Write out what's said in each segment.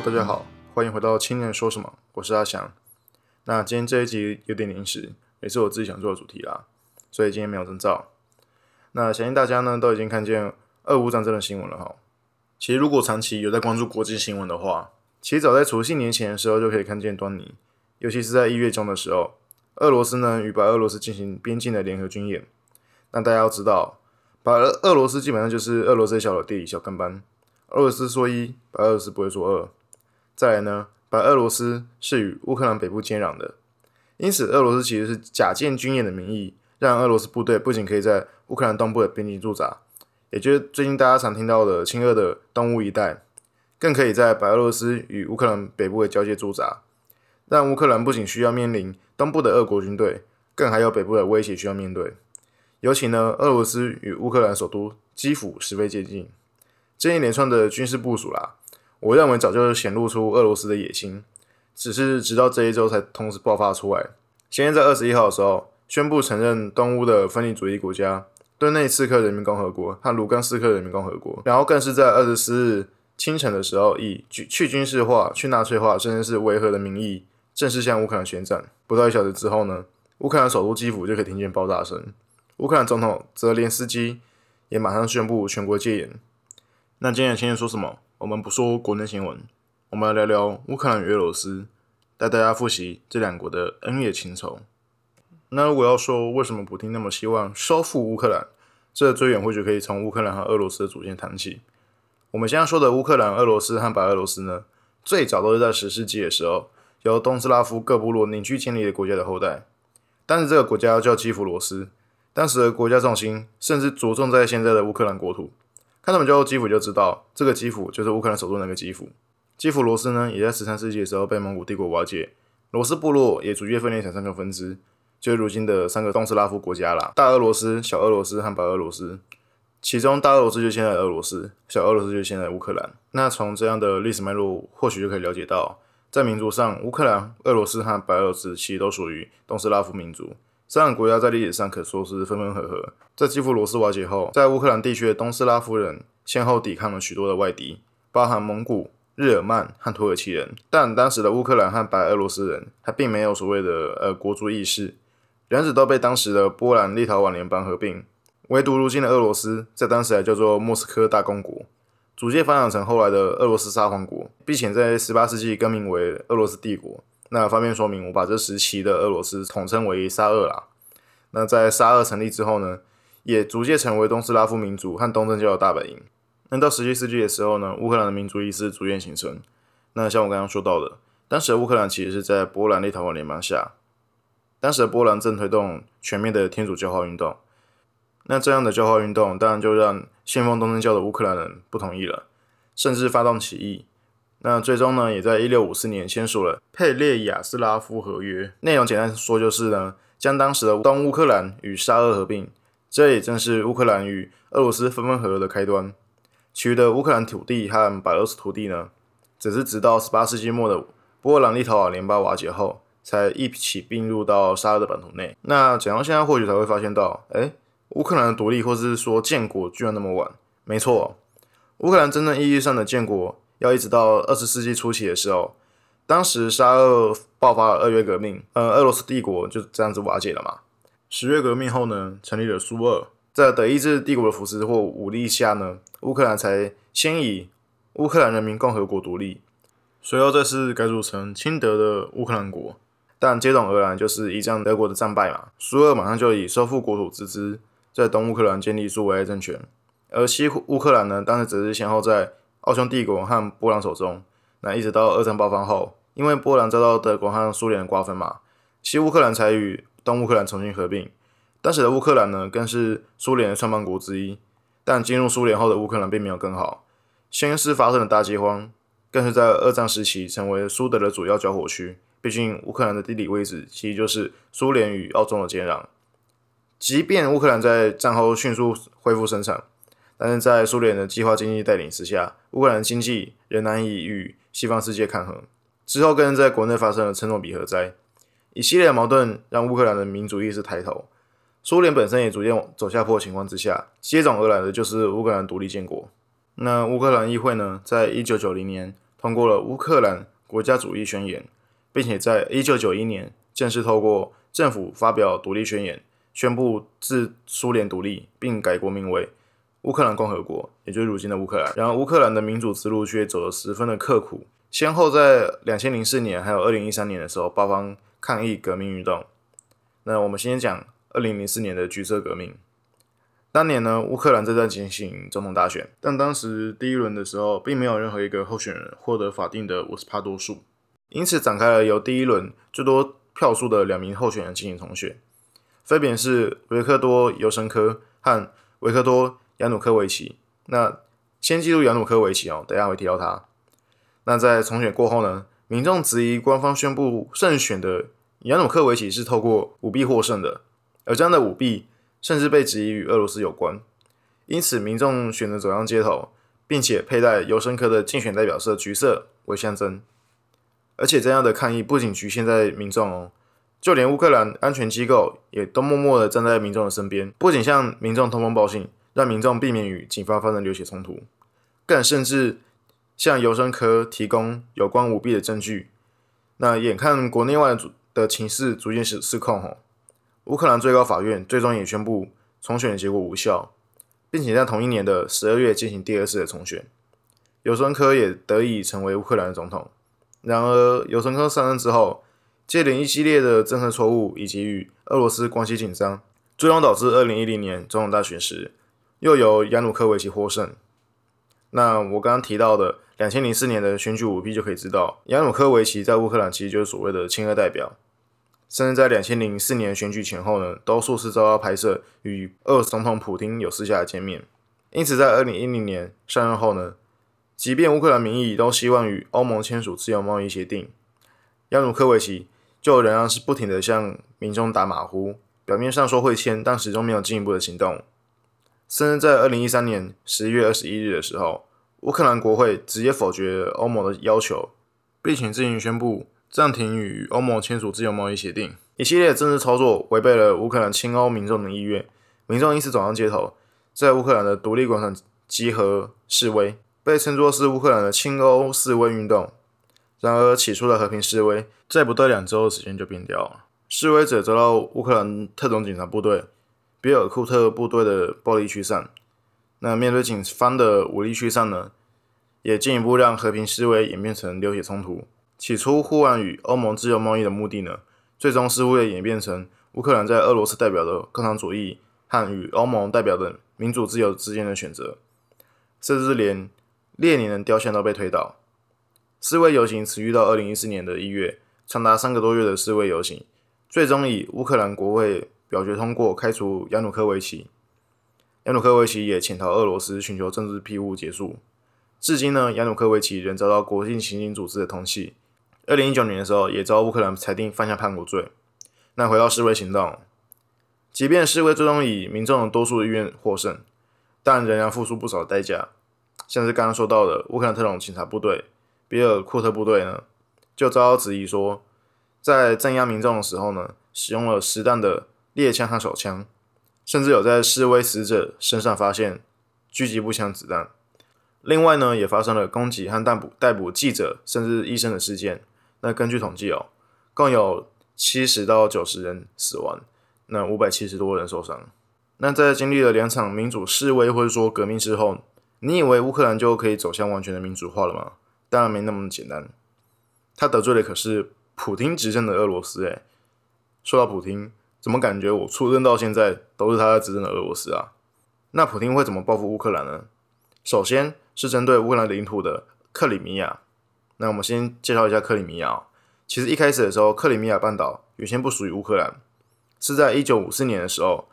大家好，欢迎回到青年说什么，我是阿翔。那今天这一集有点临时，也是我自己想做的主题啦，所以今天没有征兆。那相信大家呢都已经看见俄乌战争的新闻了哈。其实如果长期有在关注国际新闻的话，其实早在除夕年前的时候就可以看见端倪，尤其是在一月中的时候，俄罗斯呢与白俄罗斯进行边境的联合军演。那大家要知道，白俄俄罗斯基本上就是俄罗斯的小老弟小跟班，俄罗斯说一，白俄罗斯不会说二。再来呢，白俄罗斯是与乌克兰北部接壤的，因此俄罗斯其实是假借军演的名义，让俄罗斯部队不仅可以在乌克兰东部的边境驻扎。也就是最近大家常听到的亲俄的东乌一带，更可以在白俄罗斯与乌克兰北部的交界驻扎，让乌克兰不仅需要面临东部的俄国军队，更还有北部的威胁需要面对。尤其呢，俄罗斯与乌克兰首都基辅十分接近，这一连串的军事部署啦，我认为早就显露出俄罗斯的野心，只是直到这一周才同时爆发出来。先在二十一号的时候宣布承认东乌的分离主义国家。顿内刺客人民共和国和卢甘斯克人民共和国，然后更是在二十四日清晨的时候，以去军事化、去纳粹化，甚至是维和的名义，正式向乌克兰宣战。不到一小时之后呢，乌克兰首都基辅就可以听见爆炸声。乌克兰总统泽连斯基也马上宣布全国戒严。那今天先说什么？我们不说国内新闻，我们来聊聊乌克兰与俄罗斯，带大家复习这两国的恩怨情仇。那如果要说为什么普京那么希望收复乌克兰，这最远或许可以从乌克兰和俄罗斯的祖先谈起。我们现在说的乌克兰、俄罗斯和白俄罗斯呢，最早都是在十世纪的时候，由东斯拉夫各部落凝聚建立的国家的后代。当时这个国家叫基辅罗斯，当时的国家重心甚至着重在现在的乌克兰国土。看他们叫基辅就知道，这个基辅就是乌克兰首都那个基辅。基辅罗斯呢，也在十三世纪的时候被蒙古帝国瓦解，罗斯部落也逐渐分裂成三个分支。就是如今的三个东斯拉夫国家啦，大俄罗斯、小俄罗斯和白俄罗斯。其中大俄罗斯就现在俄罗斯，小俄罗斯就现在乌克兰。那从这样的历史脉络，或许就可以了解到，在民族上，乌克兰、俄罗斯和白俄罗斯其实都属于东斯拉夫民族。三个国家在历史上可说是分分合合。在基辅罗斯瓦解后，在乌克兰地区的东斯拉夫人先后抵抗了许多的外敌，包含蒙古、日耳曼和土耳其人。但当时的乌克兰和白俄罗斯人还并没有所谓的呃国族意识。两者都被当时的波兰立陶宛联邦合并，唯独如今的俄罗斯，在当时还叫做莫斯科大公国，逐渐发展成后来的俄罗斯沙皇国，并且在十八世纪更名为俄罗斯帝国。那方便说明，我把这时期的俄罗斯统称为沙俄啦。那在沙俄成立之后呢，也逐渐成为东斯拉夫民族和东正教的大本营。那到十七世纪的时候呢，乌克兰的民族意识逐渐形成。那像我刚刚说到的，当时的乌克兰其实是在波兰立陶宛联邦下。当时的波兰正推动全面的天主教化运动，那这样的教化运动当然就让信奉东正教的乌克兰人不同意了，甚至发动起义。那最终呢，也在一六五四年签署了佩列亚斯拉夫合约。内容简单说就是呢，将当时的东乌克兰与沙俄合并，这也正是乌克兰与俄罗斯分分合合的开端。其余的乌克兰土地和白俄罗斯土地呢，只是直到十八世纪末的波兰立陶宛联邦瓦解后。才一起并入到沙俄的版图内。那讲到现在，或许才会发现到，哎，乌克兰的独立，或是说建国，居然那么晚。没错，乌克兰真正意义上的建国，要一直到二十世纪初期的时候，当时沙俄爆发了二月革命，呃，俄罗斯帝国就这样子瓦解了嘛。十月革命后呢，成立了苏俄，在德意志帝国的扶持或武力下呢，乌克兰才先以乌克兰人民共和国独立，随后再是改组成亲德的乌克兰国。但接踵而来就是一战德国的战败嘛，苏俄马上就以收复国土之姿，在东乌克兰建立苏维埃政权，而西乌克兰呢，当时只是先后在奥匈帝国和波兰手中。那一直到二战爆发后，因为波兰遭到德国和苏联的瓜分嘛，西乌克兰才与东乌克兰重新合并。当时的乌克兰呢，更是苏联的创办国之一。但进入苏联后的乌克兰并没有更好，先是发生了大饥荒，更是在二战时期成为苏德的主要交火区。毕竟乌克兰的地理位置其实就是苏联与澳洲的接壤。即便乌克兰在战后迅速恢复生产，但是在苏联的计划经济带领之下，乌克兰经济仍难以与西方世界抗衡。之后更是在国内发生了切诺比核灾，一系列的矛盾让乌克兰的民主意识抬头。苏联本身也逐渐走下坡情况之下，接踵而来的就是乌克兰独立建国。那乌克兰议会呢，在一九九零年通过了《乌克兰国家主义宣言》，并且在一九九一年正式透过政府发表独立宣言，宣布自苏联独立，并改国名为乌克兰共和国，也就是如今的乌克兰。然而，乌克兰的民主之路却走得十分的刻苦，先后在两千零四年还有二零一三年的时候爆发抗议革命运动。那我们先讲二零零四年的橘色革命。当年呢，乌克兰正在进行总统大选，但当时第一轮的时候，并没有任何一个候选人获得法定的五十帕多数，因此展开了由第一轮最多票数的两名候选人进行重选，分别是维克多·尤申科和维克多·亚努科维奇。那先记录亚努科维奇哦，等下会提到他。那在重选过后呢，民众质疑官方宣布胜选的亚努科维奇是透过舞弊获胜的，而这样的舞弊。甚至被质疑与俄罗斯有关，因此民众选择走上街头，并且佩戴尤申科的竞选代表色橘色为象征。而且这样的抗议不仅局限在民众哦，就连乌克兰安全机构也都默默的站在民众的身边，不仅向民众通风报信，让民众避免与警方发生流血冲突，更甚至向尤申科提供有关舞弊的证据。那眼看国内外的情势逐渐失失控哦。乌克兰最高法院最终也宣布重选的结果无效，并且在同一年的十二月进行第二次的重选，尤申科也得以成为乌克兰的总统。然而，尤申科上任之后，接连一系列的政策错误以及与俄罗斯关系紧张，最终导致二零一零年总统大选时又由亚努科维奇获胜。那我刚刚提到的两千零四年的选举舞弊就可以知道，亚努科维奇在乌克兰其实就是所谓的亲俄代表。甚至在两千零四年选举前后呢，都数次遭到拍摄与俄总统普京有私下的见面。因此，在二零一零年上任后呢，即便乌克兰民意都希望与欧盟签署自由贸易协定，亚努科维奇就仍然是不停的向民众打马虎，表面上说会签，但始终没有进一步的行动。甚至在二零一三年十一月二十一日的时候，乌克兰国会直接否决欧盟的要求，并且自行宣布。暂停与欧盟签署自由贸易协定，一系列政治操作违背了乌克兰亲欧民众的意愿，民众因此走上街头，在乌克兰的独立广场集合示威，被称作是乌克兰的亲欧示威运动。然而，起初的和平示威，在不到两周的时间就变掉了。示威者遭到乌克兰特种警察部队比尔库特部队的暴力驱散。那面对警方的武力驱散呢，也进一步让和平示威演变成流血冲突。起初，呼唤与欧盟自由贸易的目的呢，最终似乎也演变成乌克兰在俄罗斯代表的共产主义和与欧盟代表的民主自由之间的选择，甚至连列宁的雕像都被推倒。示威游行持续到二零一四年的一月，长达三个多月的示威游行，最终以乌克兰国会表决通过开除亚努科维奇。亚努科维奇也潜逃俄罗斯，寻求政治庇护结束。至今呢，亚努科维奇仍遭到国际刑警组织的通缉。二零一九年的时候，也遭乌克兰裁定犯下叛国罪。那回到示威行动，即便示威最终以民众的多数意愿获胜，但仍然付出不少代价。像是刚刚说到的乌克兰特种警察部队比尔库特部队呢，就遭到质疑说，在镇压民众的时候呢，使用了实弹的猎枪和手枪，甚至有在示威死者身上发现狙击步枪子弹。另外呢，也发生了攻击和逮捕逮捕记者甚至医生的事件。那根据统计哦，共有七十到九十人死亡，那五百七十多人受伤。那在经历了两场民主示威或者说革命之后，你以为乌克兰就可以走向完全的民主化了吗？当然没那么简单。他得罪的可是普京执政的俄罗斯。诶，说到普京，怎么感觉我出生到现在都是他在执政的俄罗斯啊？那普京会怎么报复乌克兰呢？首先是针对乌克兰领土的克里米亚。那我们先介绍一下克里米亚。其实一开始的时候，克里米亚半岛原先不属于乌克兰，是在一九五四年的时候，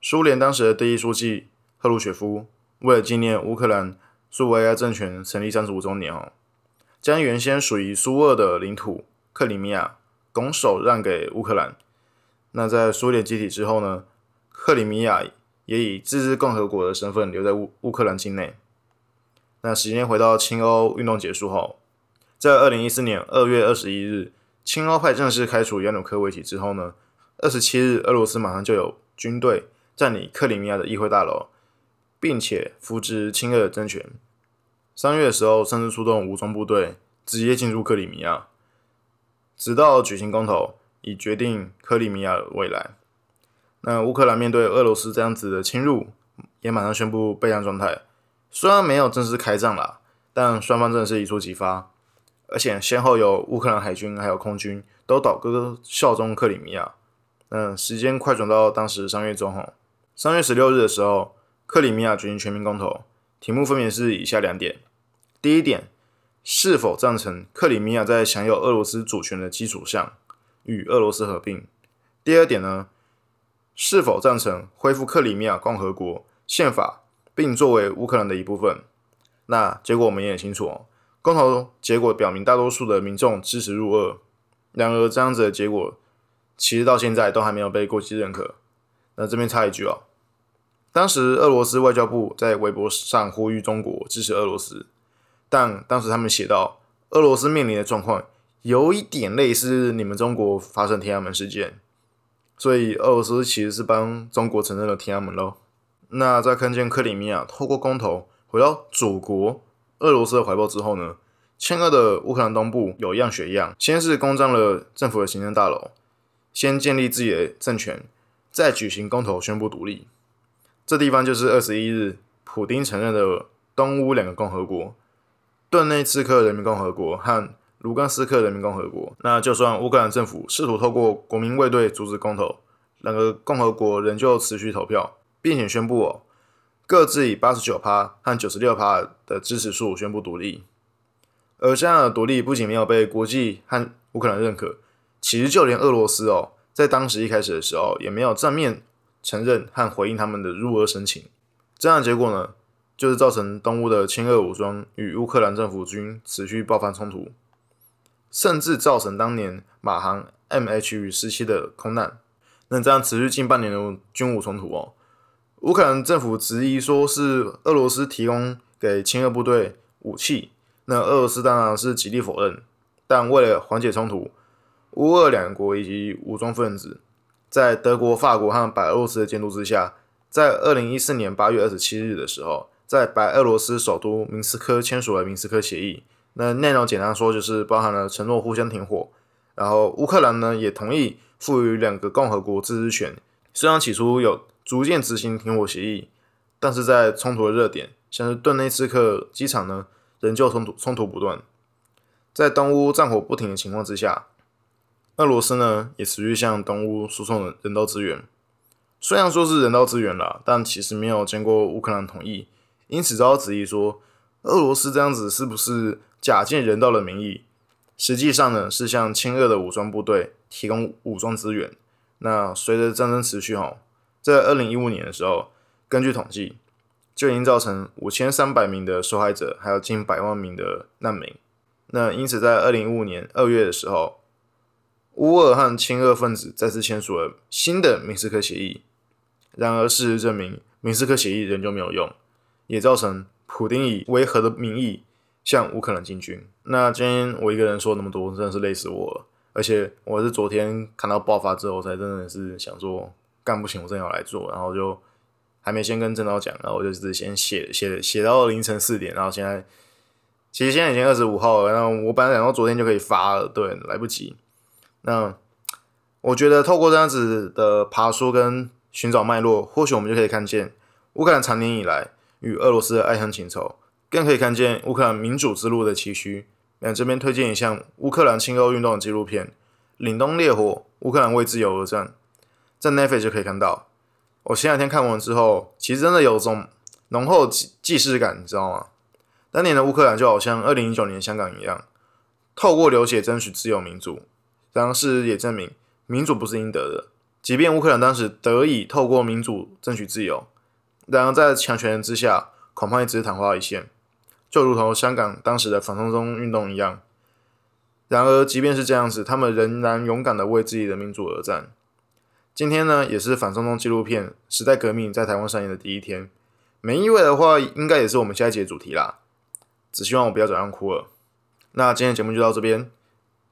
苏联当时的第一书记赫鲁雪夫为了纪念乌克兰苏维埃政权成立三十五周年哦，将原先属于苏俄的领土克里米亚拱手让给乌克兰。那在苏联解体之后呢，克里米亚也以自治共和国的身份留在乌乌克兰境内。那时间回到亲欧运动结束后。在二零一四年二月二十一日，亲欧派正式开除亚努科维奇之后呢，二十七日，俄罗斯马上就有军队占领克里米亚的议会大楼，并且扶植亲俄的政权。三月的时候甚至出动武装部队直接进入克里米亚，直到举行公投以决定克里米亚的未来。那乌克兰面对俄罗斯这样子的侵入，也马上宣布备战状态。虽然没有正式开战啦，但双方真的是一触即发，而且先后有乌克兰海军还有空军都倒戈效忠克里米亚。嗯，时间快转到当时三月中吼，三月十六日的时候，克里米亚举行全民公投，题目分别是以下两点：第一点，是否赞成克里米亚在享有俄罗斯主权的基础上与俄罗斯合并；第二点呢，是否赞成恢复克里米亚共和国宪法。并作为乌克兰的一部分。那结果我们也很清楚哦，公投结果表明大多数的民众支持入俄。然而这样子的结果，其实到现在都还没有被国际认可。那这边插一句哦，当时俄罗斯外交部在微博上呼吁中国支持俄罗斯，但当时他们写到，俄罗斯面临的状况有一点类似你们中国发生天安门事件，所以俄罗斯其实是帮中国承认了天安门喽。那在看见克里米亚透过公投回到祖国俄罗斯的怀抱之后呢？亲俄的乌克兰东部有样学样，先是攻占了政府的行政大楼，先建立自己的政权，再举行公投宣布独立。这地方就是二十一日普丁承认的东乌两个共和国——顿内茨克人民共和国和卢甘斯克人民共和国。那就算乌克兰政府试图透过国民卫队阻止公投，两个共和国仍旧持续投票。并且宣布哦，各自以八十九趴和九十六趴的支持数宣布独立。而这样的独立不仅没有被国际和乌克兰认可，其实就连俄罗斯哦，在当时一开始的时候也没有正面承认和回应他们的入俄申请。这样的结果呢，就是造成东乌的亲俄武装与乌克兰政府军持续爆发冲突，甚至造成当年马航 MH 与十七的空难。那这样持续近半年的军武冲突哦。乌克兰政府质疑说是俄罗斯提供给亲俄部队武器，那俄罗斯当然是极力否认。但为了缓解冲突，乌俄两国以及武装分子在德国、法国和白俄罗斯的监督之下，在二零一四年八月二十七日的时候，在白俄罗斯首都明斯克签署了明斯克协议。那内容简单说就是包含了承诺互相停火，然后乌克兰呢也同意赋予两个共和国自治权。虽然起初有。逐渐执行停火协议，但是在冲突的热点，像是顿内茨克机场呢，仍旧冲突冲突不断。在东乌战火不停的情况之下，俄罗斯呢也持续向东乌输送人道资源。虽然说是人道资源啦，但其实没有经过乌克兰同意，因此遭到质疑说，俄罗斯这样子是不是假借人道的名义，实际上呢是向亲俄的武装部队提供武装资源。那随着战争持续哈。在二零一五年的时候，根据统计，就已经造成五千三百名的受害者，还有近百万名的难民。那因此，在二零一五年二月的时候，乌俄和亲俄分子再次签署了新的明斯克协议。然而，事实证明，明斯克协议仍旧没有用，也造成普丁以维和的名义向乌克兰进军。那今天我一个人说那么多，真的是累死我了。而且，我是昨天看到爆发之后，才真的是想说。干不行，我真要来做，然后就还没先跟郑导讲，然后我就只是先写写写到凌晨四点，然后现在其实现在已经二十五号了，然后我本来想到昨天就可以发了，对，来不及。那我觉得透过这样子的爬书跟寻找脉络，或许我们就可以看见乌克兰长年以来与俄罗斯的爱恨情仇，更可以看见乌克兰民主之路的崎岖。那这边推荐一项乌克兰亲欧运动纪录片《凛冬烈火：乌克兰为自由而战》。在 Netflix 就可以看到。我前两天看完之后，其实真的有种浓厚既既视感，你知道吗？当年的乌克兰就好像二零一九年香港一样，透过流血争取自由民主。然而事实也证明，民主不是应得的。即便乌克兰当时得以透过民主争取自由，然而在强权之下，恐怕也只是昙花一现，就如同香港当时的反送中运动一样。然而，即便是这样子，他们仍然勇敢的为自己的民主而战。今天呢，也是反送中纪录片《时代革命》在台湾上映的第一天。没意外的话，应该也是我们下一节主题啦。只希望我不要早上哭了。那今天节目就到这边，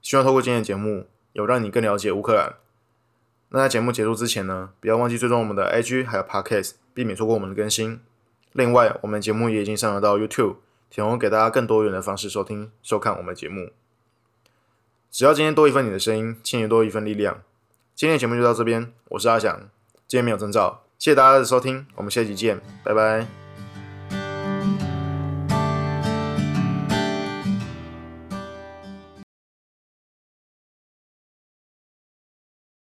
希望透过今天的节目，有让你更了解乌克兰。那在节目结束之前呢，不要忘记追踪我们的 IG 还有 Podcast，避免错过我们的更新。另外，我们节目也已经上了到 YouTube，提供给大家更多元的方式收听、收看我们的节目。只要今天多一份你的声音，青年多一份力量。今天的节目就到这边，我是阿翔，今天没有征兆，谢谢大家的收听，我们下期见，拜拜。